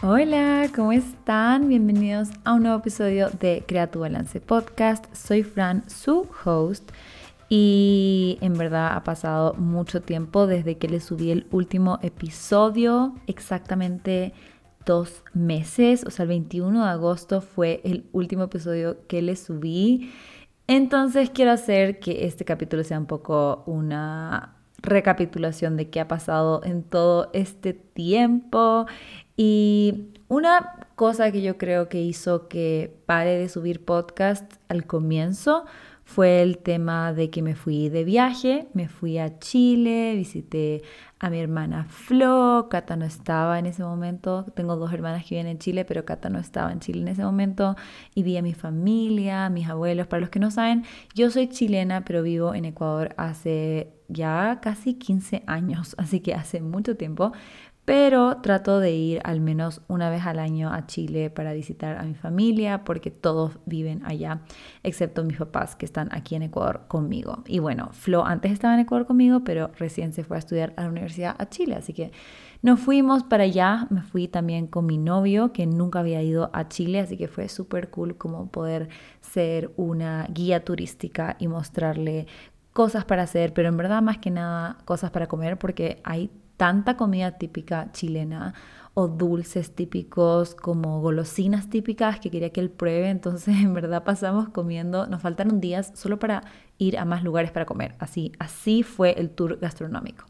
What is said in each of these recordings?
Hola, ¿cómo están? Bienvenidos a un nuevo episodio de Crea tu Balance Podcast. Soy Fran, su host. Y en verdad ha pasado mucho tiempo desde que le subí el último episodio, exactamente dos meses, o sea, el 21 de agosto fue el último episodio que le subí. Entonces quiero hacer que este capítulo sea un poco una recapitulación de qué ha pasado en todo este tiempo y una cosa que yo creo que hizo que pare de subir podcast al comienzo fue el tema de que me fui de viaje, me fui a Chile, visité a mi hermana Flo, Cata no estaba en ese momento, tengo dos hermanas que viven en Chile, pero Cata no estaba en Chile en ese momento, y vi a mi familia, a mis abuelos, para los que no saben, yo soy chilena, pero vivo en Ecuador hace ya casi 15 años, así que hace mucho tiempo, pero trato de ir al menos una vez al año a Chile para visitar a mi familia porque todos viven allá, excepto mis papás que están aquí en Ecuador conmigo. Y bueno, Flo antes estaba en Ecuador conmigo, pero recién se fue a estudiar a la universidad a Chile, así que nos fuimos para allá, me fui también con mi novio que nunca había ido a Chile, así que fue súper cool como poder ser una guía turística y mostrarle cosas para hacer, pero en verdad más que nada cosas para comer porque hay tanta comida típica chilena o dulces típicos como golosinas típicas que quería que él pruebe. Entonces, en verdad pasamos comiendo, nos faltaron días solo para ir a más lugares para comer. Así, así fue el tour gastronómico.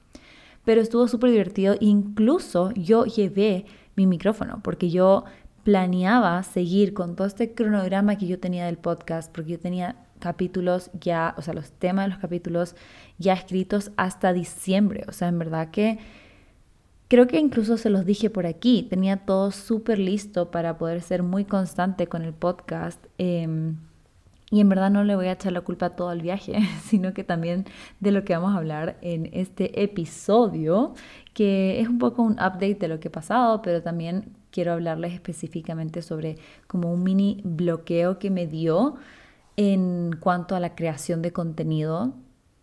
Pero estuvo súper divertido. Incluso yo llevé mi micrófono porque yo planeaba seguir con todo este cronograma que yo tenía del podcast, porque yo tenía capítulos ya, o sea, los temas de los capítulos ya escritos hasta diciembre. O sea, en verdad que creo que incluso se los dije por aquí. Tenía todo súper listo para poder ser muy constante con el podcast. Em, y en verdad no le voy a echar la culpa a todo el viaje, sino que también de lo que vamos a hablar en este episodio, que es un poco un update de lo que ha pasado, pero también quiero hablarles específicamente sobre como un mini bloqueo que me dio en cuanto a la creación de contenido,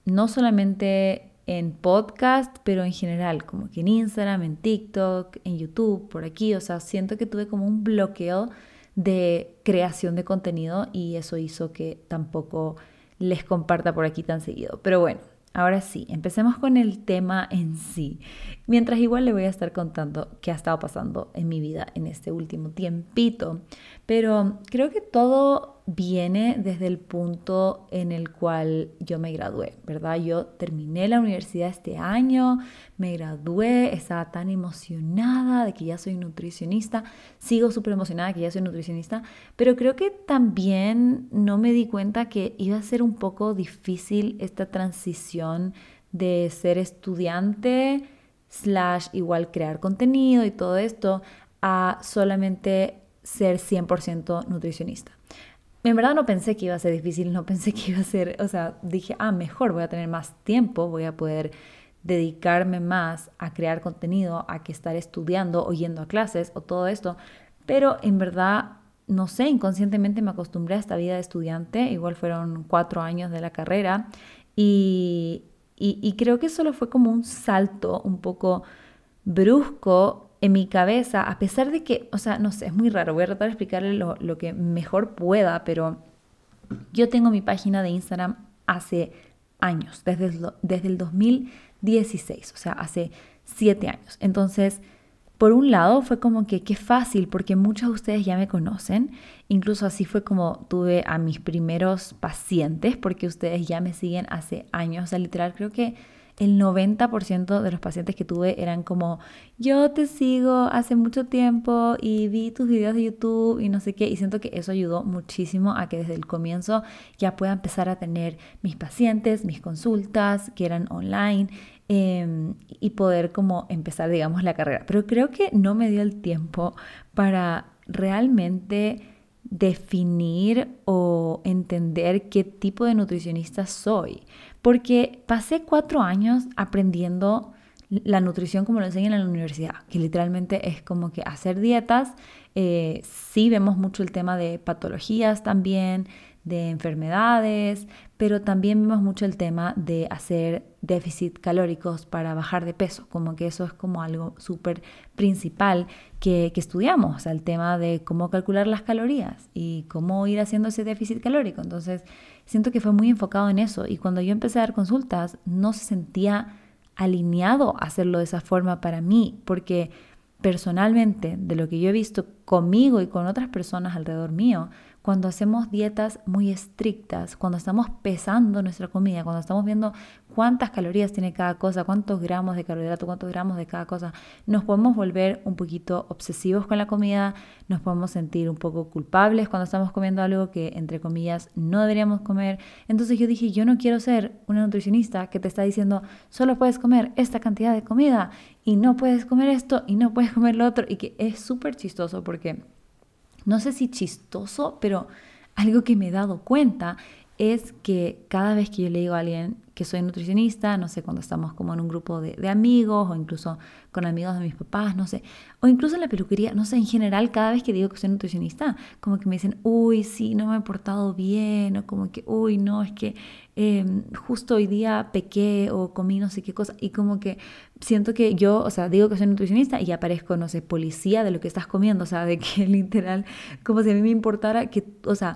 no solamente en podcast, pero en general, como que en Instagram, en TikTok, en YouTube, por aquí, o sea, siento que tuve como un bloqueo de creación de contenido y eso hizo que tampoco les comparta por aquí tan seguido. Pero bueno, Ahora sí, empecemos con el tema en sí. Mientras igual le voy a estar contando qué ha estado pasando en mi vida en este último tiempito. Pero creo que todo viene desde el punto en el cual yo me gradué, ¿verdad? Yo terminé la universidad este año, me gradué, estaba tan emocionada de que ya soy nutricionista, sigo súper emocionada de que ya soy nutricionista, pero creo que también no me di cuenta que iba a ser un poco difícil esta transición de ser estudiante slash igual crear contenido y todo esto a solamente ser 100% nutricionista en verdad no pensé que iba a ser difícil, no pensé que iba a ser, o sea, dije, ah, mejor, voy a tener más tiempo, voy a poder dedicarme más a crear contenido, a que estar estudiando o yendo a clases o todo esto, pero en verdad, no sé, inconscientemente me acostumbré a esta vida de estudiante, igual fueron cuatro años de la carrera y, y, y creo que solo fue como un salto un poco brusco en mi cabeza, a pesar de que, o sea, no sé, es muy raro, voy a tratar de explicarle lo, que mejor pueda, pero yo tengo mi página de Instagram hace años, desde el, desde el 2016, o sea, hace siete años. Entonces, por un lado fue como que qué fácil, porque muchos de ustedes ya me conocen, incluso así fue como tuve a mis primeros pacientes, porque ustedes ya me siguen hace años, o sea, literal creo que el 90% de los pacientes que tuve eran como, yo te sigo hace mucho tiempo y vi tus videos de YouTube y no sé qué, y siento que eso ayudó muchísimo a que desde el comienzo ya pueda empezar a tener mis pacientes, mis consultas que eran online em, y poder como empezar, digamos, la carrera. Pero creo que no me dio el tiempo para realmente definir o entender qué tipo de nutricionista soy porque pasé cuatro años aprendiendo la nutrición como lo enseñan en la universidad, que literalmente es como que hacer dietas, eh, sí vemos mucho el tema de patologías también, de enfermedades, pero también vemos mucho el tema de hacer déficit calóricos para bajar de peso, como que eso es como algo súper principal que, que, estudiamos, o sea, el tema de cómo calcular las calorías y cómo ir haciendo ese déficit calórico. Entonces, siento que fue muy enfocado en eso. Y cuando yo empecé a dar consultas no se sentía alineado hacerlo de esa forma para mí, porque personalmente, de lo que yo he visto conmigo y con otras personas alrededor mío, cuando hacemos dietas muy estrictas, cuando estamos pesando nuestra comida, cuando estamos viendo cuántas calorías tiene cada cosa, cuántos gramos de carbohidrato, cuántos gramos de cada cosa, nos podemos volver un poquito obsesivos con la comida, nos podemos sentir un poco culpables cuando estamos comiendo algo que, entre comillas, no deberíamos comer. Entonces yo dije, yo no quiero ser una nutricionista que te está diciendo, solo puedes comer esta cantidad de comida y no puedes comer esto y no puedes comer lo otro, y que es súper chistoso porque no sé si chistoso, pero algo que me he dado cuenta es que cada vez que yo le digo a alguien que soy nutricionista, no sé, cuando estamos como en un grupo de, amigos o incluso con amigos de mis papás, no sé, o incluso en la peluquería, no sé, en general, cada vez que digo que soy nutricionista, como que me dicen, uy, sí, no me he portado bien, o como que, uy, no, es que em, justo hoy día pequé o comí no sé qué cosa, y como que siento que yo, o sea, digo que soy nutricionista y aparezco, no sé, policía de lo que estás comiendo, o sea, de que literal, como si a mí me importara que, o sea,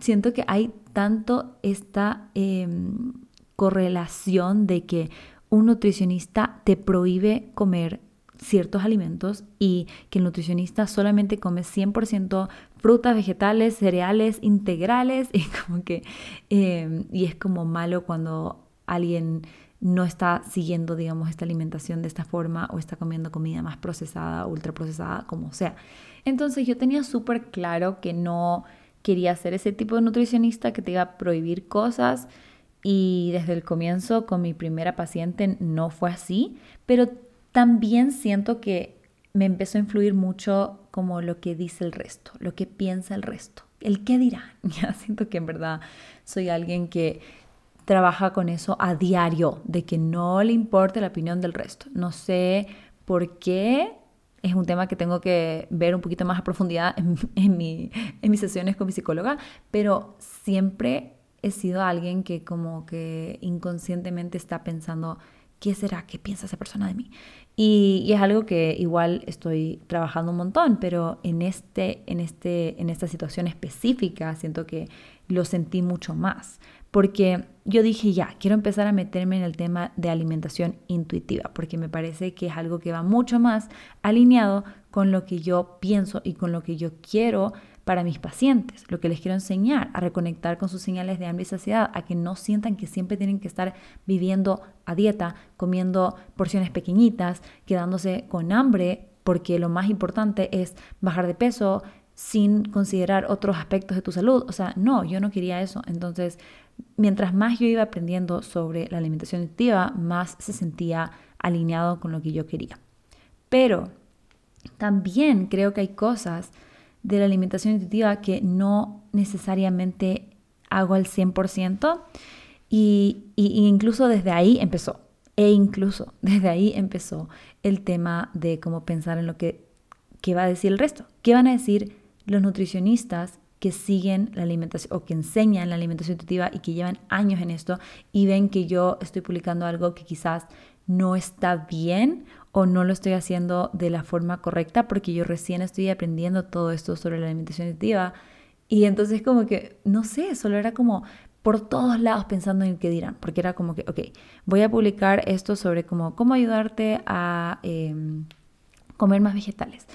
siento que hay tanto esta em, correlación de que un nutricionista te prohíbe comer ciertos alimentos y que el nutricionista solamente come 100% frutas, vegetales, cereales, integrales y como que em, y es como malo cuando alguien no está siguiendo, digamos, esta alimentación de esta forma o está comiendo comida más procesada, ultraprocesada, como sea. Entonces yo tenía súper claro que no quería ser ese tipo de nutricionista que te iba a prohibir cosas y desde el comienzo con mi primera paciente no fue así, pero también siento que me empezó a influir mucho como lo que dice el resto, lo que piensa el resto, el qué dirá. Ya siento que en verdad soy alguien que trabaja con eso a diario, de que no le importe la opinión del resto. No sé por qué es un tema que tengo que ver un poquito más a profundidad en, mis sesiones con mi psicóloga, pero siempre he sido alguien que como que inconscientemente está pensando, ¿qué será? ¿Qué piensa esa persona de mí? Y, es algo que igual estoy trabajando un montón, pero en, este, en, este, en esta situación específica siento que lo sentí mucho más, porque yo dije, ya, quiero empezar a meterme en el tema de alimentación intuitiva, porque me parece que es algo que va mucho más alineado con lo que yo pienso y con lo que yo quiero para mis pacientes, lo que les quiero enseñar, a reconectar con sus señales de hambre y saciedad, a que no sientan que siempre tienen que estar viviendo a dieta, comiendo porciones pequeñitas, quedándose con hambre, porque lo más importante es bajar de peso sin considerar otros aspectos de tu salud. O sea, no, yo no quería eso. Entonces, mientras más yo iba aprendiendo sobre la alimentación intuitiva, más se sentía alineado con lo que yo quería. Pero también creo que hay cosas de la alimentación intuitiva que no necesariamente hago al 100% y, y, incluso desde ahí empezó. E incluso desde ahí empezó el tema de cómo pensar en lo que qué va a decir el resto. ¿Qué van a decir los nutricionistas que siguen la alimentación o que enseñan la alimentación intuitiva y que llevan años en esto y ven que yo estoy publicando algo que quizás no está bien o no lo estoy haciendo de la forma correcta porque yo recién estoy aprendiendo todo esto sobre la alimentación intuitiva y entonces como que, no sé, solo era como por todos lados pensando en qué dirán, porque era como que, ok, voy a publicar esto sobre cómo, cómo ayudarte a em, comer más vegetales.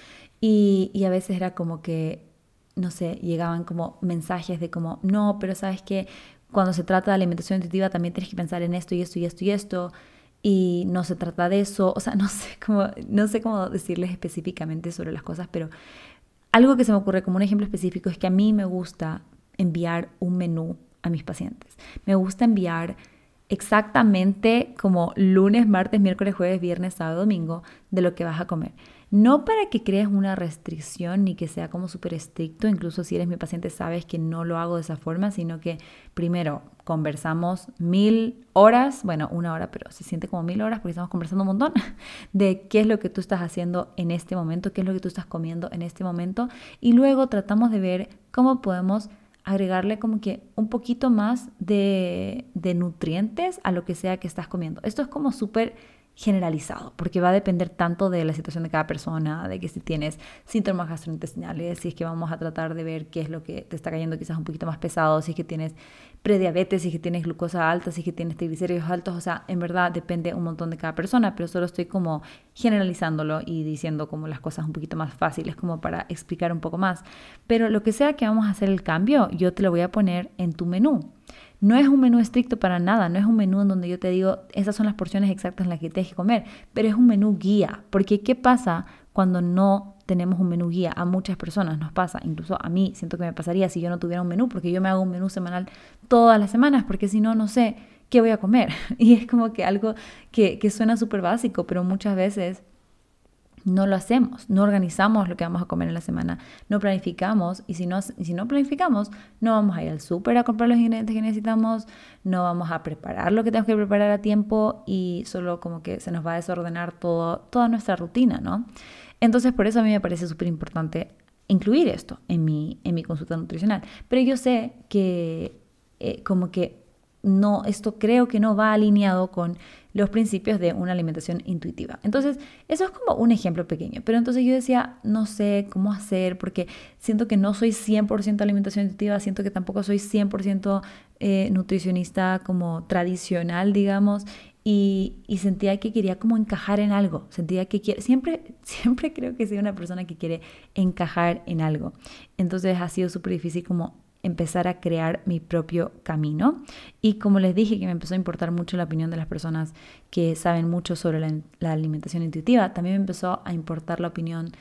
Y, y a veces era como que no sé, llegaban como mensajes de como, no, pero sabes que cuando se trata de alimentación intuitiva también tienes que pensar en esto y esto y esto y esto y no se trata de eso, o sea, no sé cómo, no sé cómo decirles específicamente sobre las cosas, pero algo que se me ocurre como un ejemplo específico es que a mí me gusta enviar un menú a mis pacientes. Me gusta enviar exactamente como lunes, martes, miércoles, jueves, viernes, sábado, domingo de lo que vas a comer. No para que crees una restricción ni que sea como súper estricto, incluso si eres mi paciente sabes que no lo hago de esa forma, sino que primero conversamos mil horas, bueno, una hora, pero se siente como mil horas porque estamos conversando un montón de qué es lo que tú estás haciendo en este momento, qué es lo que tú estás comiendo en este momento y luego tratamos de ver cómo podemos agregarle como que un poquito más de, de nutrientes a lo que sea que estás comiendo. Esto es como súper generalizado, porque va a depender tanto de la situación de cada persona, de que si tienes síntomas gastrointestinales, si es que vamos a tratar de ver qué es lo que te está cayendo quizás un poquito más pesado, si es que tienes prediabetes, si es que tienes glucosa alta, si es que tienes triglicéridos altos, o sea, en verdad depende un montón de cada persona, pero solo estoy como generalizándolo y diciendo como las cosas un poquito más fáciles como para explicar un poco más. Pero lo que sea que vamos a hacer el cambio, yo te lo voy a poner en tu menú. No es un menú estricto para nada, no es un menú en donde yo te digo, esas son las porciones exactas en las que tienes que comer, pero es un menú guía, porque ¿qué pasa cuando no tenemos un menú guía? A muchas personas nos pasa, incluso a mí siento que me pasaría si yo no tuviera un menú, porque yo me hago un menú semanal todas las semanas, porque si no, no sé qué voy a comer. Y es como que algo que, que suena súper básico, pero muchas veces no lo hacemos, no organizamos lo que vamos a comer en la semana, no planificamos y si no, si no planificamos no vamos a ir al súper a comprar los ingredientes que necesitamos, no vamos a preparar lo que tenemos que preparar a tiempo y solo como que se nos va a desordenar todo, toda nuestra rutina, ¿no? Entonces por eso a mí me parece súper importante incluir esto en mi, en mi consulta nutricional, pero yo sé que eh, como que no, esto creo que no va alineado con los principios de una alimentación intuitiva. Entonces, eso es como un ejemplo pequeño, pero entonces yo decía, no sé cómo hacer porque siento que no soy 100% alimentación intuitiva, siento que tampoco soy 100% eh, nutricionista como tradicional, digamos, y, sentía que quería como encajar en algo, sentía que quiere, siempre, siempre creo que soy una persona que quiere encajar en algo. Entonces ha sido súper difícil como empezar a crear mi propio camino. Y como les dije que me empezó a importar mucho la opinión de las personas que saben mucho sobre la, alimentación intuitiva, también me empezó a importar la opinión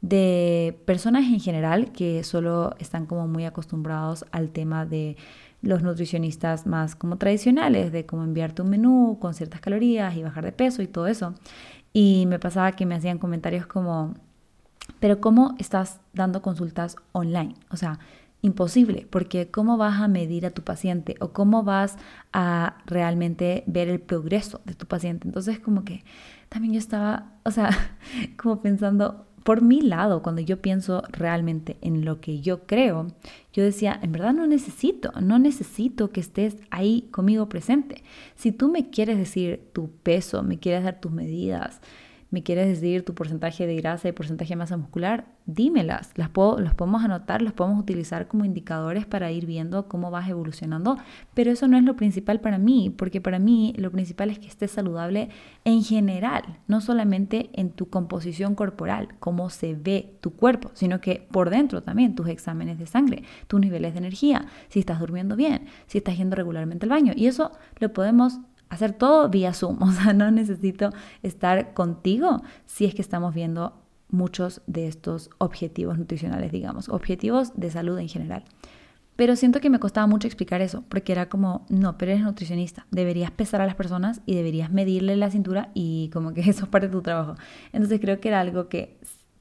de personas en general que solo están como muy acostumbrados al tema de los nutricionistas más como tradicionales, de cómo enviarte un menú con ciertas calorías y bajar de peso y todo eso. Y me pasaba que me hacían comentarios como, pero ¿cómo estás dando consultas online? O sea, imposible, porque ¿cómo vas a medir a tu paciente o cómo vas a realmente ver el progreso de tu paciente? Entonces, como que también yo estaba, o sea, como pensando por mi lado, cuando yo pienso realmente en lo que yo creo, yo decía, en verdad no necesito, no necesito que estés ahí conmigo presente. Si tú me quieres decir tu peso, me quieres dar tus medidas, me quieres decir tu porcentaje de grasa y porcentaje de masa muscular, dímelas, las, puedo, las podemos anotar, las podemos utilizar como indicadores para ir viendo cómo vas evolucionando, pero eso no es lo principal para mí, porque para mí lo principal es que estés saludable en general, no solamente en tu composición corporal, cómo se ve tu cuerpo, sino que por dentro también tus exámenes de sangre, tus niveles de energía, si estás durmiendo bien, si estás yendo regularmente al baño, y eso lo podemos hacer todo vía Zoom, o sea, no necesito estar contigo si es que estamos viendo muchos de estos objetivos nutricionales, digamos, objetivos de salud en general. Pero siento que me costaba mucho explicar eso, porque era como, no, pero eres nutricionista, deberías pesar a las personas y deberías medirle la cintura y como que eso es parte de tu trabajo. Entonces creo que era algo que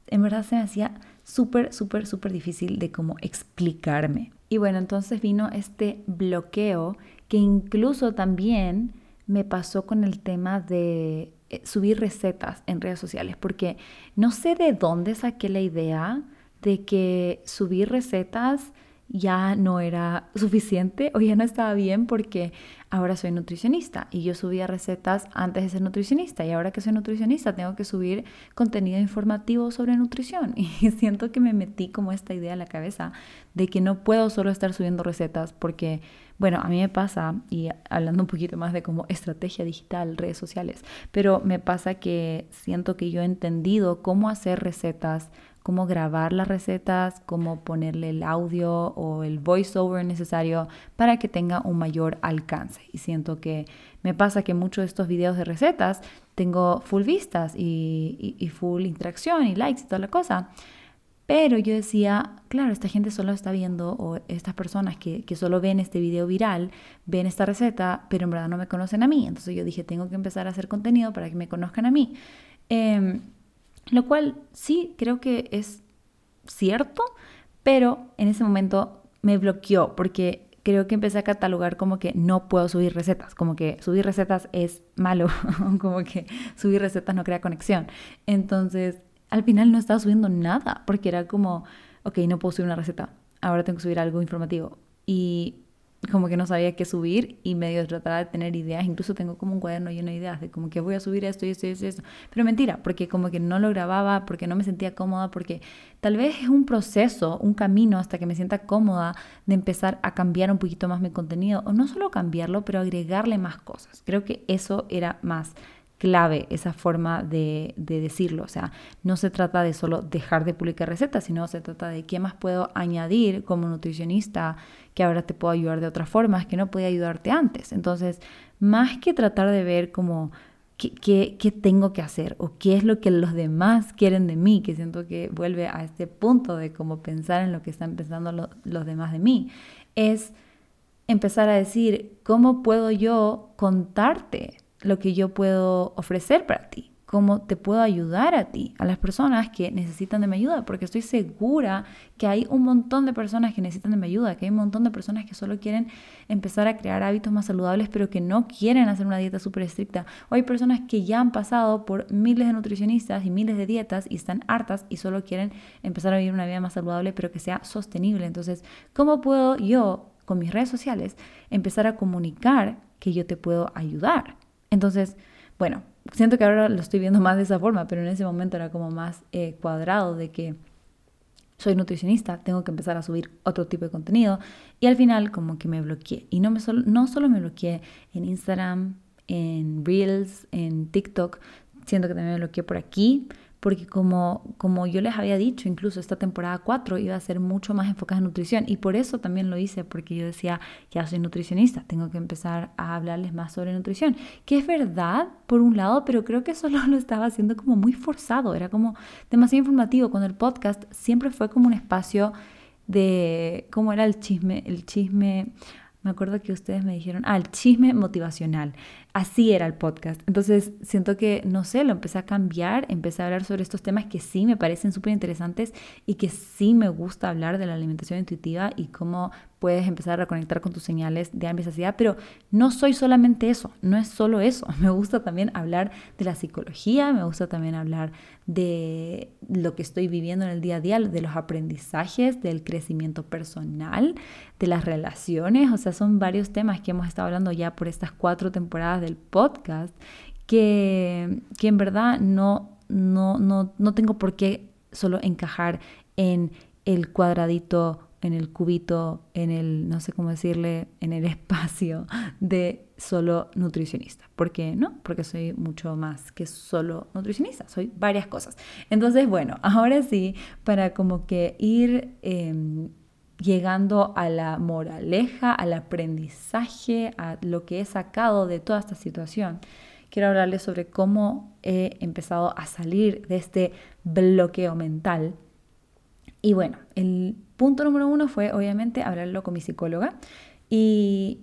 en verdad se me hacía súper, súper, súper difícil de cómo explicarme. Y bueno, entonces vino este bloqueo que incluso también me pasó con el tema de eh, subir recetas en redes sociales, porque no sé de dónde saqué la idea de que subir recetas ya no era suficiente o ya no estaba bien porque ahora soy nutricionista y yo subía recetas antes de ser nutricionista y ahora que soy nutricionista tengo que subir contenido informativo sobre nutrición. Y siento que me metí como esta idea en la cabeza de que no puedo solo estar subiendo recetas porque bueno, a mí me pasa, y hablando un poquito más de como estrategia digital, redes sociales, pero me pasa que siento que yo he entendido cómo hacer recetas cómo grabar las recetas, cómo ponerle el audio o el voiceover necesario para que tenga un mayor alcance. Y siento que me pasa que muchos de estos videos de recetas tengo full vistas y, full interacción y likes y toda la cosa. Pero yo decía, claro, esta gente solo está viendo, o estas personas que, solo ven este video viral, ven esta receta, pero en verdad no me conocen a mí. Entonces yo dije, tengo que empezar a hacer contenido para que me conozcan a mí. Em, lo cual sí creo que es cierto, pero en ese momento me bloqueó porque creo que empecé a catalogar como que no puedo subir recetas, como que subir recetas es malo, como que subir recetas no crea conexión. Entonces, al final no estaba subiendo nada porque era como, ok, no puedo subir una receta. ahora tengo que subir algo informativo. Y como que no sabía qué subir y medio trataba de tener ideas. Incluso tengo como un cuaderno lleno de ideas de como que voy a subir esto y esto y esto, esto. Pero mentira, porque como que no lo grababa, porque no me sentía cómoda, porque tal vez es un proceso, un camino hasta que me sienta cómoda de empezar a cambiar un poquito más mi contenido. O no solo cambiarlo, pero agregarle más cosas. Creo que eso era más clave esa forma de, decirlo. O sea, no se trata de solo dejar de publicar recetas, sino se trata de qué más puedo añadir como nutricionista que ahora te puedo ayudar de otras formas que no podía ayudarte antes. Entonces, más que tratar de ver como qué, qué, tengo que hacer o qué es lo que los demás quieren de mí, que siento que vuelve a este punto de como pensar en lo que están pensando los demás de mí, es empezar a decir, ¿cómo puedo yo contarte lo que yo puedo ofrecer para ti, cómo te puedo ayudar a ti, a las personas que necesitan de mi ayuda, porque estoy segura que hay un montón de personas que necesitan de mi ayuda, que hay un montón de personas que solo quieren empezar a crear hábitos más saludables, pero que no quieren hacer una dieta súper estricta. O hay personas que ya han pasado por miles de nutricionistas y miles de dietas y están hartas y solo quieren empezar a vivir una vida más saludable, pero que sea sostenible. Entonces, ¿cómo puedo yo, con mis redes sociales, empezar a comunicar que yo te puedo ayudar? Entonces, bueno, siento que ahora lo estoy viendo más de esa forma, pero en ese momento era como más eh, cuadrado de que soy nutricionista, tengo que empezar a subir otro tipo de contenido y al final como que me bloqueé. Y no, me no solo me bloqueé en Instagram, en Reels, en TikTok, siento que también me bloqueé por aquí, porque como, como yo les había dicho, incluso esta temporada 4 iba a ser mucho más enfocada en nutrición y por eso también lo hice, porque yo decía, ya soy nutricionista, tengo que empezar a hablarles más sobre nutrición, que es verdad por un lado, pero creo que solo lo estaba haciendo como muy forzado, era como demasiado informativo, cuando el podcast siempre fue como un espacio de cómo era el chisme, el chisme me acuerdo que ustedes me dijeron, ah, el chisme motivacional. Así era el podcast. Entonces siento que, no sé, lo empecé a cambiar, empecé a hablar sobre estos temas que sí me parecen súper interesantes y que sí me gusta hablar de la alimentación intuitiva y cómo puedes empezar a conectar con tus señales de hambre y saciedad, pero no soy solamente eso, no es solo eso. Me gusta también hablar de la psicología, me gusta también hablar de lo que estoy viviendo en el día a día, de los aprendizajes, del crecimiento personal, de las relaciones, o sea, son varios temas que hemos estado hablando ya por estas cuatro temporadas del podcast que, que en verdad no, no, no, no tengo por qué solo encajar en el cuadradito en el cubito, en el, no sé cómo decirle, en el espacio de solo nutricionista. ¿Por qué no? Porque soy mucho más que solo nutricionista, soy varias cosas. Entonces, bueno, ahora sí, para como que ir em, llegando a la moraleja, al aprendizaje, a lo que he sacado de toda esta situación, quiero hablarles sobre cómo he empezado a salir de este bloqueo mental. Y bueno, el punto número uno fue obviamente hablarlo con mi psicóloga y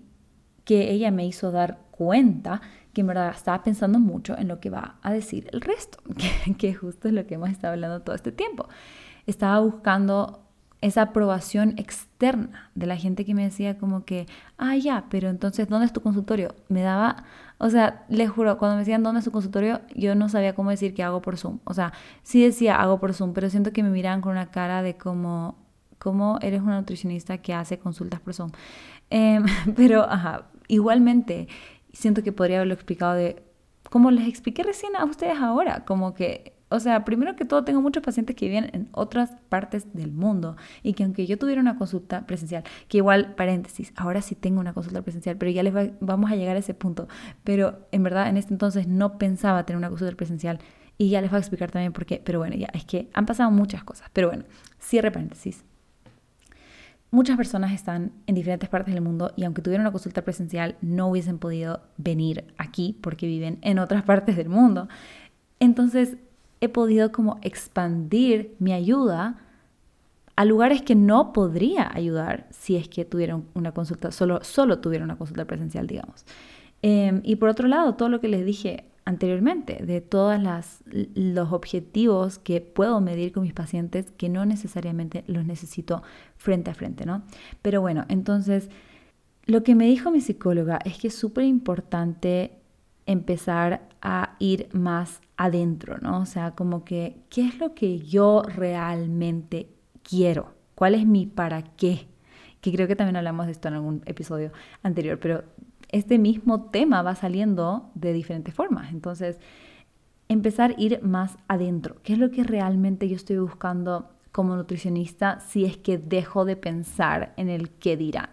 que ella me hizo dar cuenta que en verdad estaba pensando mucho en lo que va a decir el resto, que, que justo es lo que hemos estado hablando todo este tiempo. Estaba buscando esa aprobación externa de la gente que me decía como que, ah, ya, pero entonces, ¿dónde es tu consultorio? Me daba, o sea, les juro, cuando me decían, ¿dónde es tu consultorio? Yo no sabía cómo decir que hago por Zoom. O sea, sí decía, hago por Zoom, pero siento que me miraban con una cara de como, ¿cómo eres una nutricionista que hace consultas por Zoom? Em, pero, ajá, igualmente, siento que podría haberlo explicado de, como les expliqué recién a ustedes ahora, como que o sea, primero que todo, tengo muchos pacientes que viven en otras partes del mundo y que aunque yo tuviera una consulta presencial, que igual, paréntesis, ahora sí tengo una consulta presencial, pero ya les vamos a llegar a ese punto. Pero en verdad, en este entonces no pensaba tener una consulta presencial y ya les voy a explicar también por qué. Pero bueno, ya es que han pasado muchas cosas. Pero bueno, cierre paréntesis. Muchas personas están en diferentes partes del mundo y aunque tuvieran una consulta presencial no hubiesen podido venir aquí porque viven en otras partes del mundo. Entonces, he podido como expandir mi ayuda a lugares que no podría ayudar si es que tuvieran una consulta, solo, solo tuviera una consulta presencial, digamos. Em, y por otro lado, todo lo que les dije anteriormente, de todos los objetivos que puedo medir con mis pacientes, que no necesariamente los necesito frente a frente, ¿no? Pero bueno, entonces, lo que me dijo mi psicóloga es que es súper importante empezar a ir más adentro, ¿no? O sea, como que, ¿qué es lo que yo realmente quiero ¿Cuál es mi para qué? Que creo que también hablamos de esto en algún episodio anterior, pero este mismo tema va saliendo de diferentes formas. Entonces, empezar a ir más adentro. ¿Qué es lo que realmente yo estoy buscando como nutricionista si es que dejo de pensar en el qué dirán?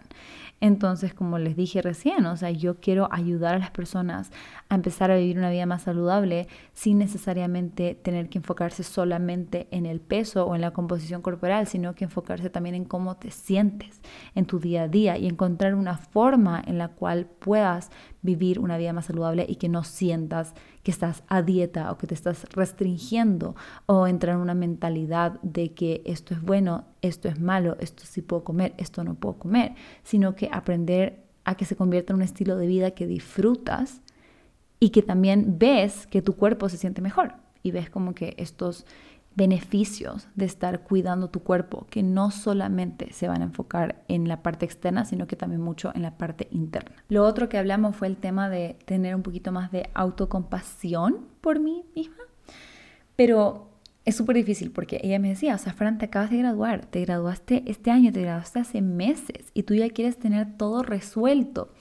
Entonces, como les dije recién, o sea, yo quiero ayudar a las personas a empezar a vivir una vida más saludable sin necesariamente tener que enfocarse solamente en el peso o en la composición corporal, sino que enfocarse también en cómo te sientes en tu día a día y encontrar una forma en la cual puedas vivir una vida más saludable y que no sientas que estás a dieta o que te estás restringiendo o entrar en una mentalidad de que esto es bueno, esto es malo, esto sí puedo comer, esto no puedo comer, sino que aprender a que se convierta en un estilo de vida que disfrutas y que también ves que tu cuerpo se siente mejor y ves como que estos beneficios de estar cuidando tu cuerpo, que no solamente se van a enfocar en la parte externa, sino que también mucho en la parte interna. Lo otro que hablamos fue el tema de tener un poquito más de autocompasión por mí misma, pero es súper difícil porque ella me decía, o sea, Fran, te acabas de graduar, te graduaste este año, te graduaste hace meses y tú ya quieres tener todo resuelto.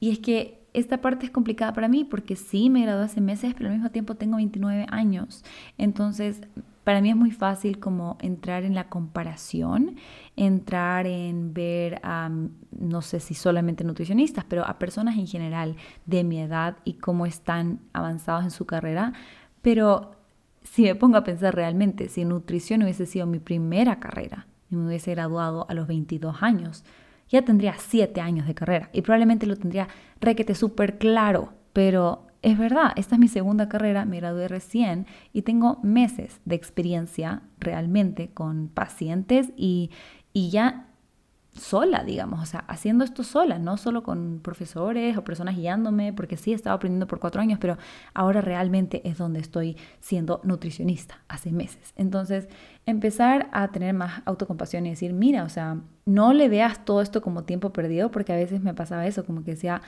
Y es que esta parte es complicada para mí porque sí me gradué hace meses, pero al mismo tiempo tengo 29 años. Entonces, para mí es muy fácil como entrar en la comparación, entrar en ver a, no sé si solamente nutricionistas, pero a personas en general de mi edad y cómo están avanzados en su carrera. Pero si me pongo a pensar realmente, si nutrición hubiese sido mi primera carrera y me hubiese graduado a los 22 años, ya tendría 7 años de carrera y probablemente lo tendría requete súper claro, pero es verdad, esta es mi segunda carrera, me gradué recién y tengo meses de experiencia realmente con pacientes y, y ya sola, digamos, o sea, haciendo esto sola, no solo con profesores o personas guiándome, porque sí he estado aprendiendo por cuatro años, pero ahora realmente es donde estoy siendo nutricionista, hace meses. Entonces, empezar a tener más autocompasión y decir, mira, o sea, no le veas todo esto como tiempo perdido, porque a veces me pasaba eso, como que decía,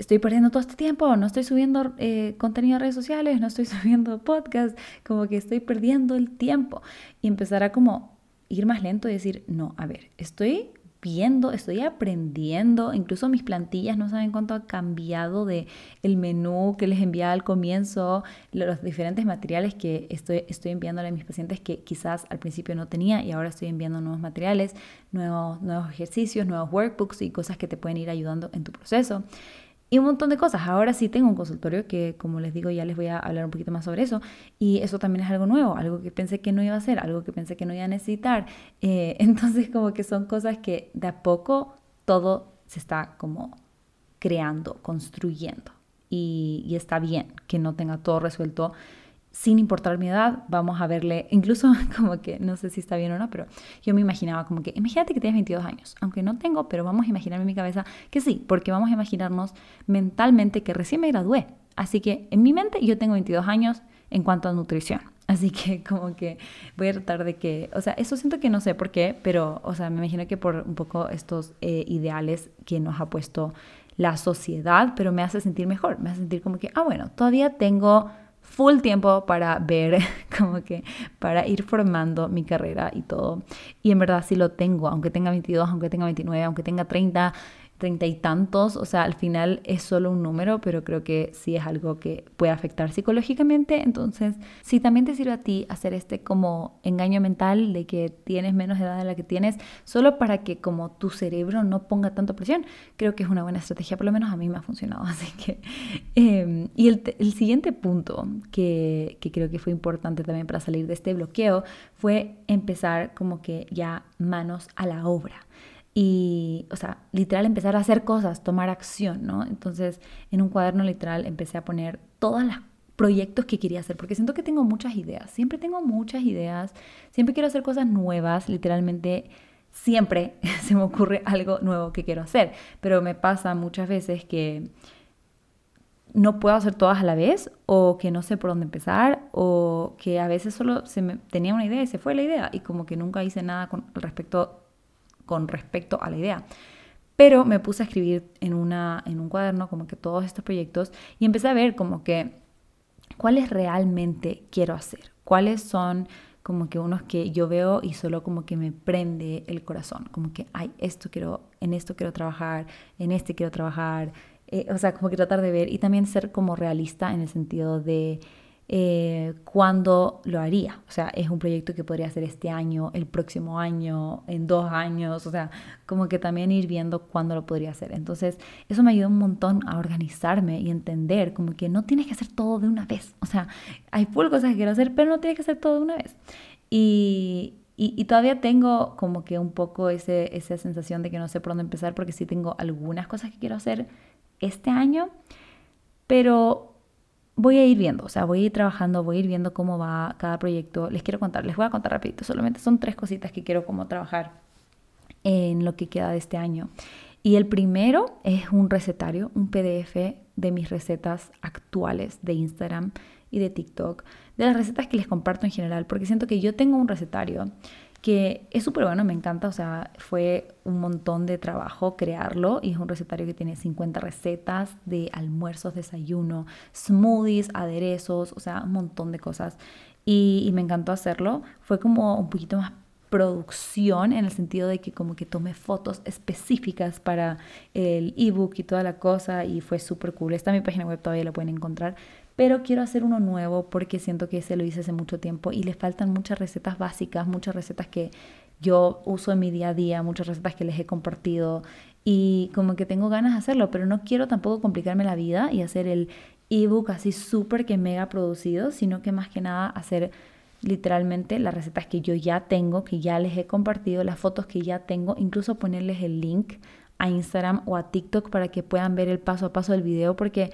estoy perdiendo todo este tiempo, no estoy subiendo eh, contenido a redes sociales, no estoy subiendo podcast, como que estoy perdiendo el tiempo. Y empezar a como ir más lento y decir, no, a ver, estoy viendo, estoy aprendiendo, incluso mis plantillas no saben cuánto ha cambiado de el menú que les enviaba al comienzo, los diferentes materiales que estoy, estoy enviándole a mis pacientes que quizás al principio no tenía y ahora estoy enviando nuevos materiales, nuevos, nuevos ejercicios, nuevos workbooks y cosas que te pueden ir ayudando en tu proceso y un montón de cosas. Ahora sí tengo un consultorio que, como les digo, ya les voy a hablar un poquito más sobre eso. Y eso también es algo nuevo, algo que pensé que no iba a hacer, algo que pensé que no iba a necesitar. Eh, entonces, como que son cosas que de a poco todo se está como creando, construyendo. Y, y está bien que no tenga todo resuelto sin importar mi edad, vamos a verle, incluso como que, no sé si está bien o no, pero yo me imaginaba como que, imagínate que tienes 22 años, aunque no tengo, pero vamos a imaginar en mi cabeza que sí, porque vamos a imaginarnos mentalmente que recién me gradué. Así que en mi mente yo tengo 22 años en cuanto a nutrición. Así que como que voy a tratar de que, o sea, eso siento que no sé por qué, pero, o sea, me imagino que por un poco estos eh, ideales que nos ha puesto la sociedad, pero me hace sentir mejor, me hace sentir como que, ah, bueno, todavía tengo full tiempo para ver, como que para ir formando mi carrera y todo. Y en verdad sí lo tengo, aunque tenga 22, aunque tenga 29, aunque tenga 30, treinta y tantos, o sea, al final es solo un número, pero creo que sí es algo que puede afectar psicológicamente. Entonces, si también te sirve a ti hacer este como engaño mental de que tienes menos edad de la que tienes, solo para que como tu cerebro no ponga tanta presión, creo que es una buena estrategia, por lo menos a mí me ha funcionado. Así que, em, y el, siguiente punto que creo que fue importante también para salir de este bloqueo fue empezar como que ya manos a la obra y, o sea, literal empezar a hacer cosas, tomar acción, ¿no? Entonces, en un cuaderno literal empecé a poner todos los proyectos que quería hacer, porque siento que tengo muchas ideas, siempre tengo muchas ideas, siempre quiero hacer cosas nuevas, literalmente siempre se me ocurre algo nuevo que quiero hacer, pero me pasa muchas veces que no puedo hacer todas a la vez o que no sé por dónde empezar o que a veces solo se me tenía una idea y se fue la idea y como que nunca hice nada con respecto con respecto a la idea. Pero me puse a escribir en, una, en un cuaderno como que todos estos proyectos y empecé a ver como que cuáles realmente quiero hacer, cuáles son como que unos que yo veo y solo como que me prende el corazón, como que, ay, esto quiero, en esto quiero trabajar, en este quiero trabajar, eh, o sea, como que tratar de ver y también ser como realista en el sentido de eh, cuándo lo haría. O sea, es un proyecto que podría hacer este año, el próximo año, en dos años, o sea, como que también ir viendo cuándo lo podría hacer. Entonces, eso me ayuda un montón a organizarme y entender como que no tienes que hacer todo de una vez. O sea, hay full cosas que quiero hacer, pero no tienes que hacer todo de una vez. Y, y, todavía tengo como que un poco ese, esa sensación de que no sé por dónde empezar porque sí tengo algunas cosas que quiero hacer este año, pero voy a ir viendo, o sea, voy a ir trabajando, voy a ir viendo cómo va cada proyecto. Les quiero contar, les voy a contar rapidito, solamente son tres cositas que quiero como trabajar en lo que queda de este año. Y el primero es un recetario, un PDF de mis recetas actuales de Instagram y de TikTok, de las recetas que les comparto en general, porque siento que yo tengo un recetario que es súper bueno, me encanta, o sea, fue un montón de trabajo crearlo y es un recetario que tiene 50 recetas de almuerzos, desayuno, smoothies, aderezos, o sea, un montón de cosas. Y, me encantó hacerlo, fue como un poquito más producción en el sentido de que como que tomé fotos específicas para el ebook y toda la cosa y fue súper cool. Está en mi página web, todavía la pueden encontrar, pero quiero hacer uno nuevo porque siento que ese lo hice hace mucho tiempo y le faltan muchas recetas básicas, muchas recetas que yo uso en mi día a día, muchas recetas que les he compartido y como que tengo ganas de hacerlo, pero no quiero tampoco complicarme la vida y hacer el ebook así súper que mega producido, sino que más que nada hacer literalmente las recetas que yo ya tengo, que ya les he compartido, las fotos que ya tengo, incluso ponerles el link a Instagram o a TikTok para que puedan ver el paso a paso del video, porque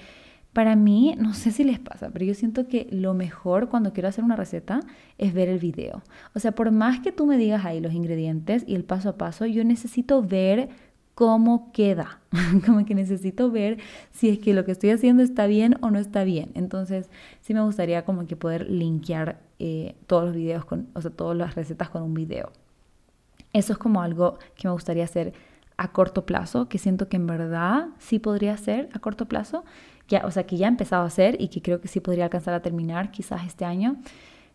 para mí, no sé si les pasa, pero yo siento que lo mejor cuando quiero hacer una receta es ver el video. O sea, por más que tú me digas ahí los ingredientes y el paso a paso, yo necesito ver cómo queda. como que necesito ver si es que lo que estoy haciendo está bien o no está bien. Entonces, sí me gustaría como que poder linkear eh, todos los videos, con, o sea, todas las recetas con un video. Eso es como algo que me gustaría hacer a corto plazo, que siento que en verdad sí podría hacer a corto plazo, ya, o sea, que ya he empezado a hacer y que creo que sí podría alcanzar a terminar quizás este año.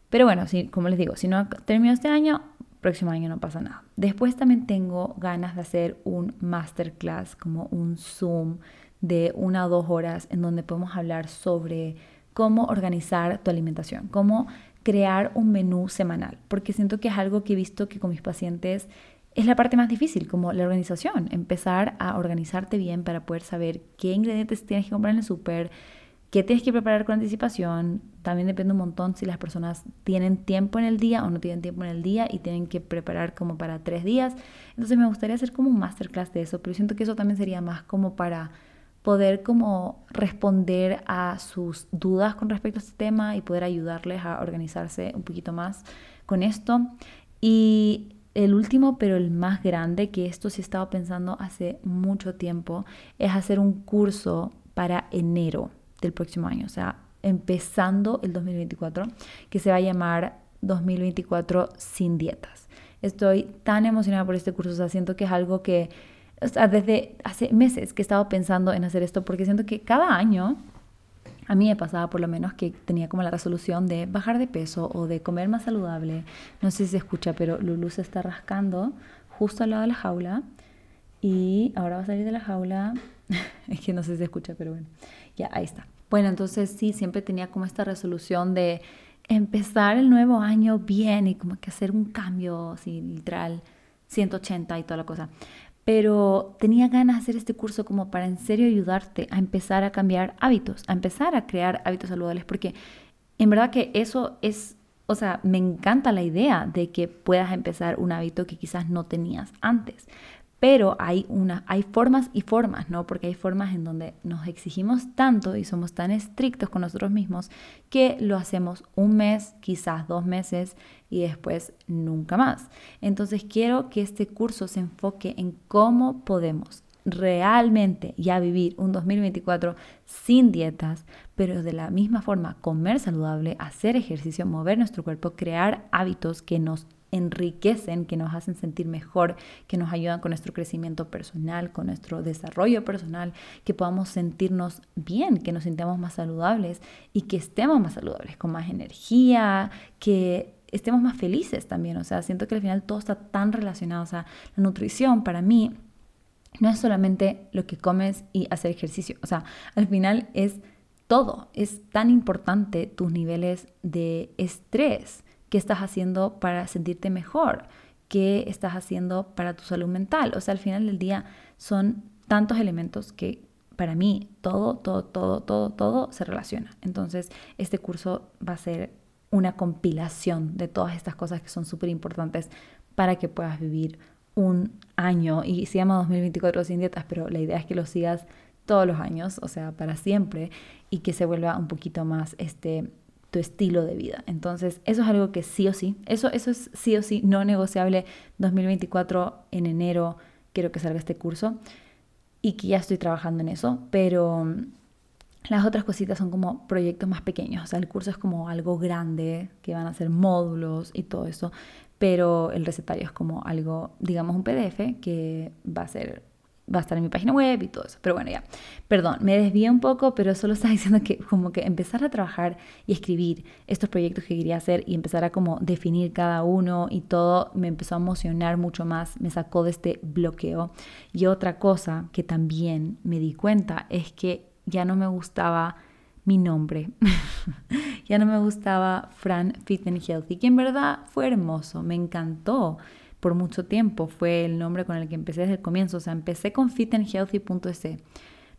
Pero bueno, sí, como les digo, si no termino este año, próximo año no pasa nada. Después también tengo ganas de hacer un masterclass, como un Zoom de una o dos horas en donde podemos hablar sobre cómo organizar tu alimentación, cómo crear un menú semanal, porque siento que es algo que he visto que con mis pacientes es la parte más difícil, como la organización, empezar a organizarte bien para poder saber qué ingredientes tienes que comprar en el súper, qué tienes que preparar con anticipación. También depende un montón si las personas tienen tiempo en el día o no tienen tiempo en el día y tienen que preparar como para tres días. Entonces me gustaría hacer como un masterclass de eso, pero siento que eso también sería más como para poder como responder a sus dudas con respecto a este tema y poder ayudarles a organizarse un poquito más con esto. Y el último, pero el más grande, que esto sí he estado pensando hace mucho tiempo, es hacer un curso para enero del próximo año, o sea, empezando el 2024, que se va a llamar 2024 sin dietas. Estoy tan emocionada por este curso, o sea, siento que es algo que o sea, desde hace meses que he estado pensando en hacer esto porque siento que cada año a mí me pasaba por lo menos que tenía como la resolución de bajar de peso o de comer más saludable. No sé si se escucha, pero Lulu se está rascando justo al lado de la jaula y ahora va a salir de la jaula. es que no sé si se escucha, pero bueno, ya ahí está. Bueno, entonces sí, siempre tenía como esta resolución de empezar el nuevo año bien y como que hacer un cambio, así literal, 180 y toda la cosa pero tenía ganas de hacer este curso como para en serio ayudarte a empezar a cambiar hábitos, a empezar a crear hábitos saludables, porque en verdad que eso es, o sea, me encanta la idea de que puedas empezar un hábito que quizás no tenías antes, pero hay, una, hay formas y formas, ¿no? Porque hay formas en donde nos exigimos tanto y somos tan estrictos con nosotros mismos que lo hacemos un mes, quizás dos meses y después nunca más. Entonces quiero que este curso se enfoque en cómo podemos realmente ya vivir un 2024 sin dietas, pero de la misma forma comer saludable, hacer ejercicio, mover nuestro cuerpo, crear hábitos que nos enriquecen, que nos hacen sentir mejor, que nos ayudan con nuestro crecimiento personal, con nuestro desarrollo personal, que podamos sentirnos bien, que nos sintamos más saludables y que estemos más saludables, con más energía, que estemos más felices también. O sea, siento que al final todo está tan relacionado. O sea, la nutrición para mí no es solamente lo que comes y hacer ejercicio. O sea, al final es todo. Es tan importante tus niveles de estrés. ¿Qué estás haciendo para sentirte mejor? ¿Qué estás haciendo para tu salud mental? O sea, al final del día son tantos elementos que para mí todo, todo, todo, todo, todo se relaciona. Entonces, este curso va a ser una compilación de todas estas cosas que son súper importantes para que puedas vivir un año. Y se llama 2024 sin dietas, pero la idea es que lo sigas todos los años, o sea, para siempre, y que se vuelva un poquito más este tu estilo de vida. Entonces, eso es algo que sí o sí, eso, eso es sí o sí no negociable. 2024 en enero quiero que salga este curso y que ya estoy trabajando en eso, pero las otras cositas son como proyectos más pequeños, o sea, el curso es como algo grande, que van a ser módulos y todo eso, pero el recetario es como algo, digamos, un PDF que va a ser va a estar en mi página web y todo eso. Pero bueno, ya. Perdón, me desvié un poco, pero solo estaba diciendo que como que empezar a trabajar y escribir estos proyectos que quería hacer y empezar a como definir cada uno y todo me empezó a emocionar mucho más, me sacó de este bloqueo. Y otra cosa que también me di cuenta es que ya no me gustaba mi nombre. ya no me gustaba Fran Fit and Healthy, que en verdad fue hermoso, me encantó por mucho tiempo. Fue el nombre con el que empecé desde el comienzo. O sea, empecé con fitandhealthy.es,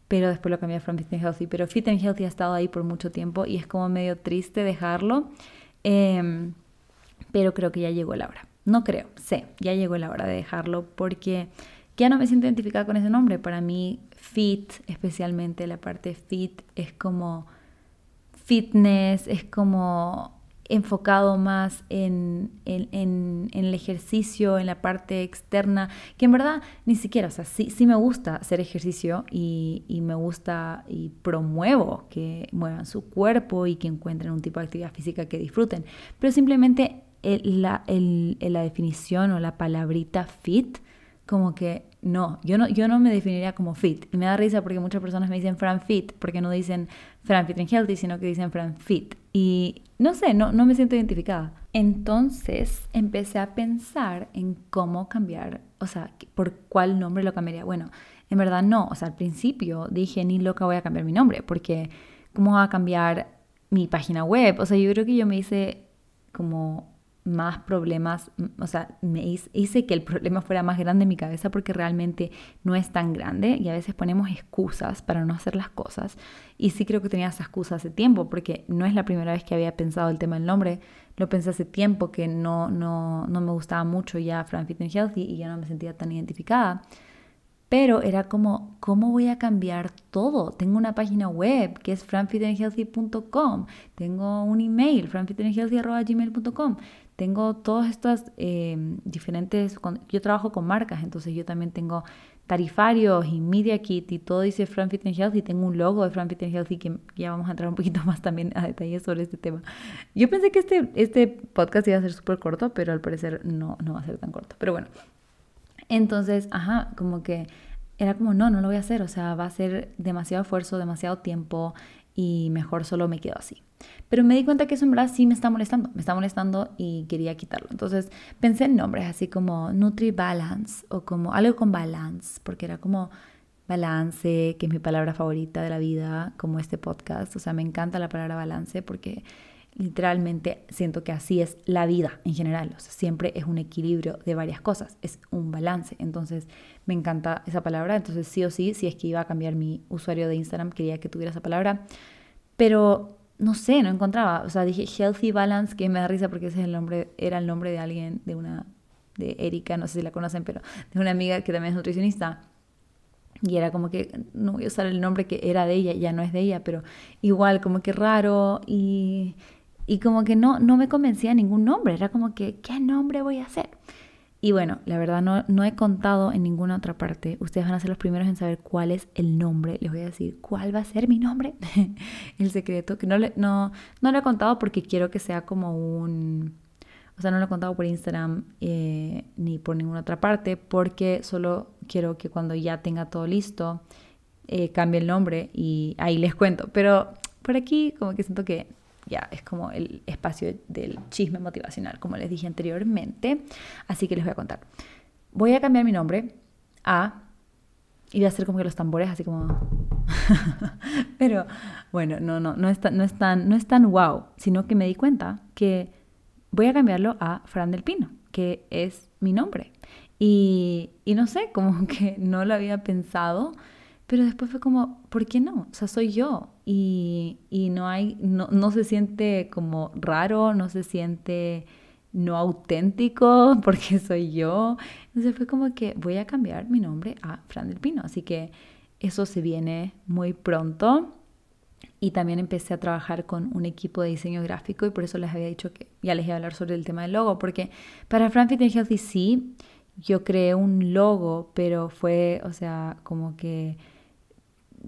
pero después lo cambié a From Fit and Healthy. Pero Fit and Healthy ha estado ahí por mucho tiempo y es como medio triste dejarlo. Em, pero creo que ya llegó la hora. No creo, sé, ya llegó la hora de dejarlo porque ya no me siento identificada con ese nombre. Para mí, fit, especialmente la parte fit, es como fitness, es como enfocado más en, el ejercicio, en la parte externa, que en verdad ni siquiera, o sea, sí, sí me gusta hacer ejercicio y, me gusta y promuevo que muevan su cuerpo y que encuentren un tipo de actividad física que disfruten, pero simplemente la, la definición o la palabrita fit, como que no, yo no, yo no me definiría como fit. Y me da risa porque muchas personas me dicen Fran Fit, porque no dicen Fran Fit and Healthy, sino que dicen Fran Fit. Y no sé, no, no me siento identificada. Entonces empecé a pensar en cómo cambiar, o sea, por cuál nombre lo cambiaría. Bueno, en verdad no, o sea, al principio dije, ni loca voy a cambiar mi nombre, porque ¿cómo va a cambiar mi página web? O sea, yo creo que yo me hice como más problemas, o sea, me hice, que el problema fuera más grande en mi cabeza porque realmente no es tan grande y a veces ponemos excusas para no hacer las cosas. Y sí creo que tenía esa excusa hace tiempo porque no es la primera vez que había pensado el tema del nombre, lo pensé hace tiempo que no, no, no me gustaba mucho ya Fran Fit and Healthy y ya no me sentía tan identificada. Pero era como, ¿cómo voy a cambiar todo? Tengo una página web que es franfitandhealthy.com, tengo un email, franfitandhealthy.gmail.com, tengo todas estas eh, diferentes, yo trabajo con marcas, entonces yo también tengo tarifarios y media kit y todo dice Fran Fit and Healthy, tengo un logo de Fran Fit and Healthy que ya vamos a entrar un poquito más también a detalle sobre este tema. Yo pensé que este, este podcast iba a ser súper corto, pero al parecer no, no va a ser tan corto. Pero bueno, entonces, ajá, como que era como, no, no lo voy a hacer, o sea, va a ser demasiado esfuerzo, demasiado tiempo y mejor solo me quedo así. Pero me di cuenta que eso en verdad sí me está molestando, me está molestando y quería quitarlo. Entonces pensé en nombres así como Nutri Balance o como algo con balance, porque era como balance, que es mi palabra favorita de la vida, como este podcast. O sea, me encanta la palabra balance porque literalmente siento que así es la vida en general. O sea, siempre es un equilibrio de varias cosas, es un balance. Entonces, me encanta esa palabra. Entonces, sí o sí, si es que iba a cambiar mi usuario de Instagram, quería que tuviera esa palabra. Pero no sé, no encontraba. O sea, dije Healthy Balance, que me da risa porque ese es el nombre, era el nombre de alguien, de una, de Erika, no sé si la conocen, pero de una amiga que también es nutricionista. Y era como que, no voy a usar el nombre que era de ella, ya no es de ella, pero igual como que raro y y como que no, no me convencía ningún nombre, era como que, ¿qué nombre voy a hacer? Y bueno, la verdad no, no he contado en ninguna otra parte. Ustedes van a ser los primeros en saber cuál es el nombre. Les voy a decir cuál va a ser mi nombre. el secreto, que no, le, no, no lo he contado porque quiero que sea como un... O sea, no lo he contado por Instagram eh, ni por ninguna otra parte porque solo quiero que cuando ya tenga todo listo eh, cambie el nombre y ahí les cuento. Pero por aquí como que siento que ya es como el espacio del chisme motivacional, como les dije anteriormente. Así que les voy a contar. Voy a cambiar mi nombre a... Y voy a hacer como que los tambores así como... Pero bueno, no, no, no es, tan, no, es tan, no es wow, sino que me di cuenta que voy a cambiarlo a Fran del Pino, que es mi nombre. Y, y no sé, como que no lo había pensado, pero después fue como, ¿por qué no? O sea, soy yo. Y, y no hay, no, no se siente como raro, no se siente no auténtico porque soy yo. Entonces fue como que voy a cambiar mi nombre a Fran del Pino. Así que eso se viene muy pronto. Y también empecé a trabajar con un equipo de diseño gráfico y por eso les había dicho que ya les iba a hablar sobre el tema del logo. Porque para Fran Fit Healthy sí, yo creé un logo, pero fue, o sea, como que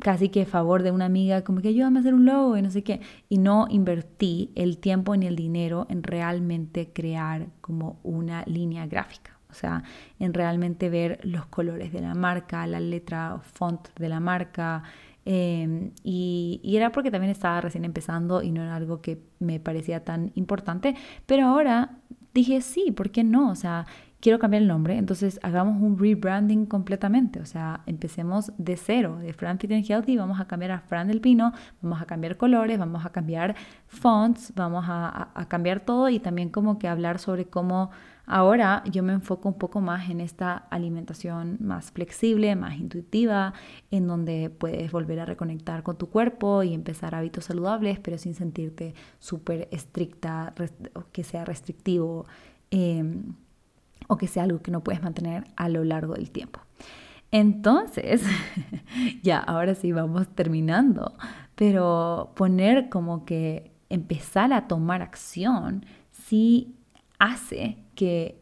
casi que a favor de una amiga, como que ayúdame a hacer un logo y no sé qué. Y no invertí el tiempo ni el dinero en realmente crear como una línea gráfica. O sea, en realmente ver los colores de la marca, la letra, font de la marca. Em, y, y, era porque también estaba recién empezando y no era algo que me parecía tan importante. Pero ahora dije, sí, ¿por qué no? O sea, quiero cambiar el nombre, entonces hagamos un rebranding completamente, o sea, empecemos de cero, de Fran Fit and Healthy, vamos a cambiar a Fran del Pino, vamos a cambiar colores, vamos a cambiar fonts, vamos a, cambiar todo y también como que hablar sobre cómo ahora yo me enfoco un poco más en esta alimentación más flexible, más intuitiva, en donde puedes volver a reconectar con tu cuerpo y empezar hábitos saludables, pero sin sentirte súper estricta, que sea restrictivo. Eh, o que sea algo que no puedes mantener a lo largo del tiempo. Entonces, ya, ahora sí vamos terminando, pero poner como que empezar a tomar acción sí hace que,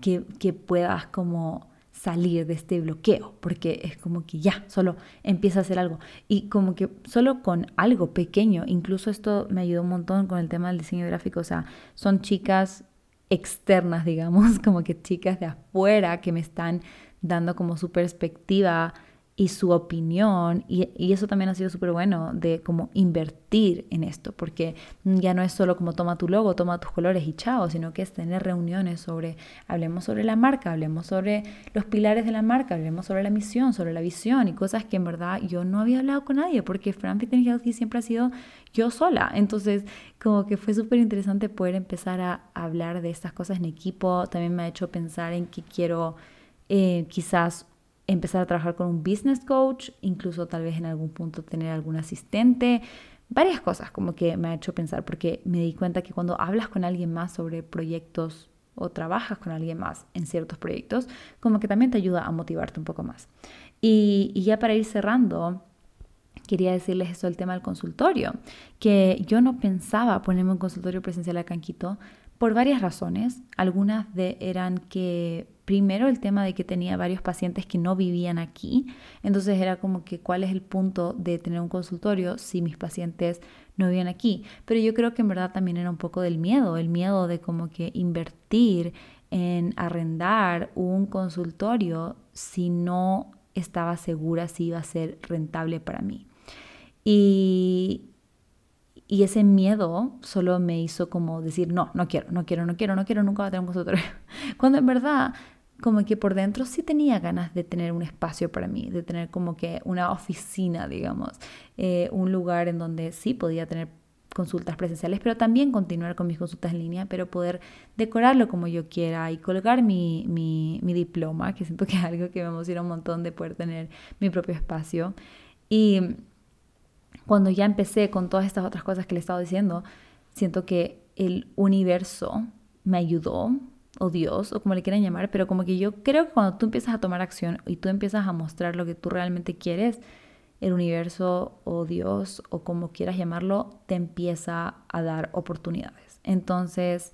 que, puedas como salir de este bloqueo, porque es como que ya, solo empieza a hacer algo. Y como que solo con algo pequeño, incluso esto me ayudó un montón con el tema del diseño gráfico, o sea, son chicas externas, digamos, como que chicas de afuera que me están dando como su perspectiva y su opinión y, eso también ha sido súper bueno de como invertir en esto porque ya no es solo como toma tu logo, toma tus colores y chao, sino que es tener reuniones sobre, hablemos sobre la marca, hablemos sobre los pilares de la marca, hablemos sobre la misión, sobre la visión y cosas que en verdad yo no había hablado con nadie porque Fran Fit Healthy siempre ha sido yo sola, entonces como que fue súper interesante poder empezar a hablar de estas cosas en equipo, también me ha hecho pensar en que quiero eh, quizás empezar a trabajar con un business coach, incluso tal vez en algún punto tener algún asistente, varias cosas como que me ha hecho pensar, porque me di cuenta que cuando hablas con alguien más sobre proyectos o trabajas con alguien más en ciertos proyectos, como que también te ayuda a motivarte un poco más. Y, ya para ir cerrando, quería decirles eso del tema del consultorio, que yo no pensaba ponerme un consultorio presencial acá en Quito por varias razones. Algunas de eran que primero el tema de que tenía varios pacientes que no vivían aquí, entonces era como que cuál es el punto de tener un consultorio si mis pacientes no vivían aquí, pero yo creo que en verdad también era un poco del miedo, el miedo de como que invertir en arrendar un consultorio si no estaba segura si iba a ser rentable para mí. Y, y ese miedo solo me hizo como decir, no, no quiero, no quiero, no quiero, no quiero, nunca voy a tener un consultorio. Cuando en verdad como que por dentro sí tenía ganas de tener un espacio para mí, de tener como que una oficina, digamos, eh, un lugar en donde sí podía tener consultas presenciales, pero también continuar con mis consultas en línea, pero poder decorarlo como yo quiera y colgar mi, mi, mi diploma, que siento que es algo que me emociona un montón de poder tener mi propio espacio. Y cuando ya empecé con todas estas otras cosas que le he estado diciendo, siento que el universo me ayudó o Dios, o como le quieran llamar, pero como que yo creo que cuando tú empiezas a tomar acción y tú empiezas a mostrar lo que tú realmente quieres, el universo o Dios o como quieras llamarlo, te empieza a dar oportunidades. Entonces,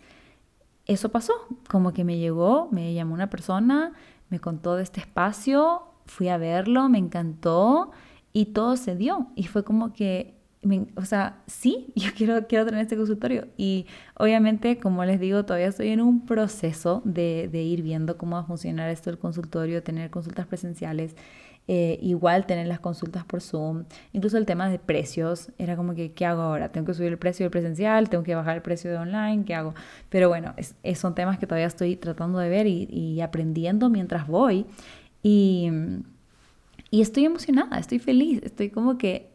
eso pasó, como que me llegó, me llamó una persona, me contó de este espacio, fui a verlo, me encantó y todo se dio. Y fue como que o sea, sí, yo quiero, quiero tener este consultorio. Y obviamente, como les digo, todavía estoy en un proceso de, de ir viendo cómo va a funcionar esto del consultorio, tener consultas presenciales. eh, igual tener las consultas por Zoom, incluso el tema de precios, era como que, ¿qué hago ahora? ¿Tengo que subir el precio del presencial? ¿Tengo que bajar el precio de online? ¿Qué hago? Pero bueno, es, son temas que todavía estoy tratando de ver y, y aprendiendo mientras voy. Y, y estoy emocionada, estoy feliz, estoy como que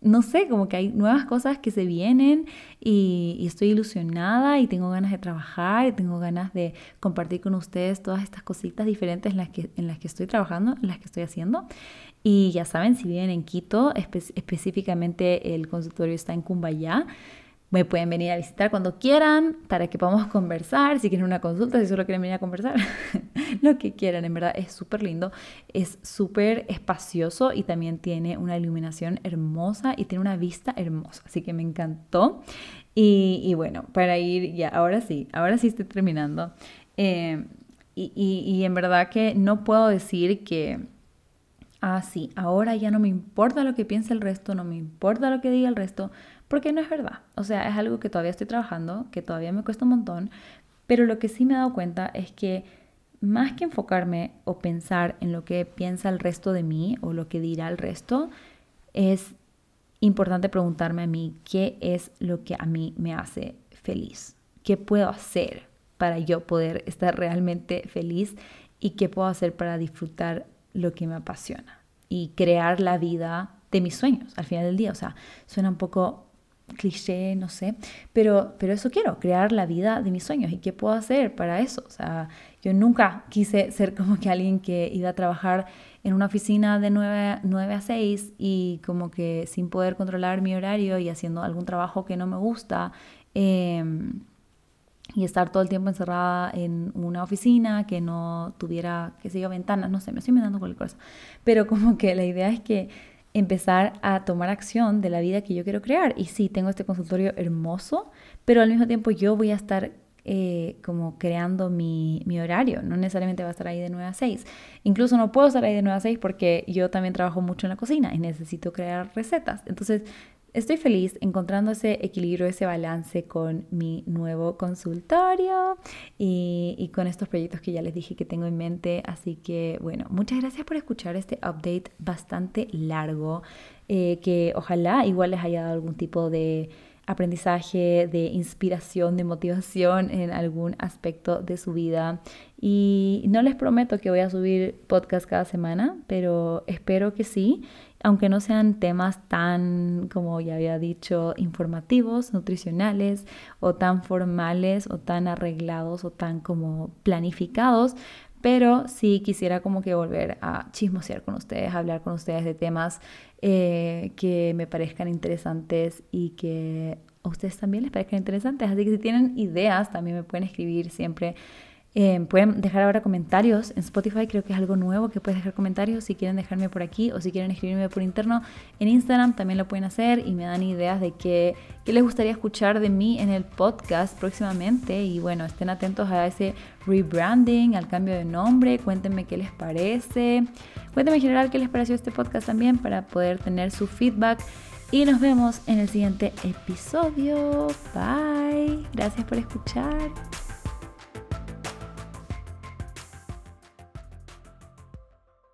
no sé, como que hay nuevas cosas que se vienen y, estoy ilusionada y tengo ganas de trabajar y tengo ganas de compartir con ustedes todas estas cositas diferentes en las que, en las que estoy trabajando, en las que estoy haciendo. Y ya saben, si vienen en Quito, específicamente el consultorio está en Cumbayá, me pueden venir a visitar cuando quieran para que podamos conversar, si quieren una consulta, si solo quieren venir a conversar, lo que quieran, en verdad es súper lindo, es súper espacioso y también tiene una iluminación hermosa y tiene una vista hermosa, así que me encantó. Y, bueno, para ir ya, ahora sí, ahora sí estoy terminando. Eh, y, y en verdad que no puedo decir que ah, sí, ahora ya no me importa lo que piense el resto, no me importa lo que diga el resto, porque no es verdad. O sea, es algo que todavía estoy trabajando, que todavía me cuesta un montón, pero lo que sí me he dado cuenta es que más que enfocarme o pensar en lo que piensa el resto de mí o lo que dirá el resto, es importante preguntarme a mí qué es lo que a mí me hace feliz, qué puedo hacer para yo poder estar realmente feliz y qué puedo hacer para disfrutar lo que me apasiona y crear la vida de mis sueños al final del día. O sea, suena un poco cliché, no sé, pero, pero eso quiero, crear la vida de mis sueños. ¿Y qué puedo hacer para eso? O sea, yo nunca quise ser como que alguien que iba a trabajar en una oficina de 9, 9 a 6 y como que sin poder controlar mi horario y haciendo algún trabajo que no me gusta. Em, y estar todo el tiempo encerrada en una oficina que no tuviera, que se ventanas, no sé, me estoy inventando cualquier cosa. Pero como que la idea es que empezar a tomar acción de la vida que yo quiero crear. Y sí, tengo este consultorio hermoso, pero al mismo tiempo yo voy a estar eh, como creando mi, mi, horario. No necesariamente va a estar ahí de 9 a 6. Incluso no puedo estar ahí de 9 a 6 porque yo también trabajo mucho en la cocina y necesito crear recetas. Entonces, Estoy feliz encontrando ese equilibrio, ese balance con mi nuevo consultorio y, con estos proyectos que ya les dije que tengo en mente. Así que bueno, muchas gracias por escuchar este update bastante largo, eh, que ojalá igual les haya dado algún tipo de aprendizaje, de inspiración, de motivación en algún aspecto de su vida. Y no les prometo que voy a subir podcast cada semana, pero espero que sí aunque no sean temas tan, como ya había dicho, informativos, nutricionales o tan formales o tan arreglados o tan como planificados, pero sí quisiera como que volver a chismosear con ustedes, hablar con ustedes de temas eh, que me parezcan interesantes y que a ustedes también les parezcan interesantes. Así que si tienen ideas, también me pueden escribir siempre Em, pueden dejar ahora comentarios en Spotify, creo que es algo nuevo que puedes dejar comentarios si quieren dejarme por aquí o si quieren escribirme por interno. En Instagram también lo pueden hacer y me dan ideas de qué, qué les gustaría escuchar de mí en el podcast próximamente. Y bueno, estén atentos a ese rebranding, al cambio de nombre, cuéntenme qué les parece. Cuéntenme en general qué les pareció este podcast también para poder tener su feedback. Y nos vemos en el siguiente episodio. Bye. Gracias por escuchar.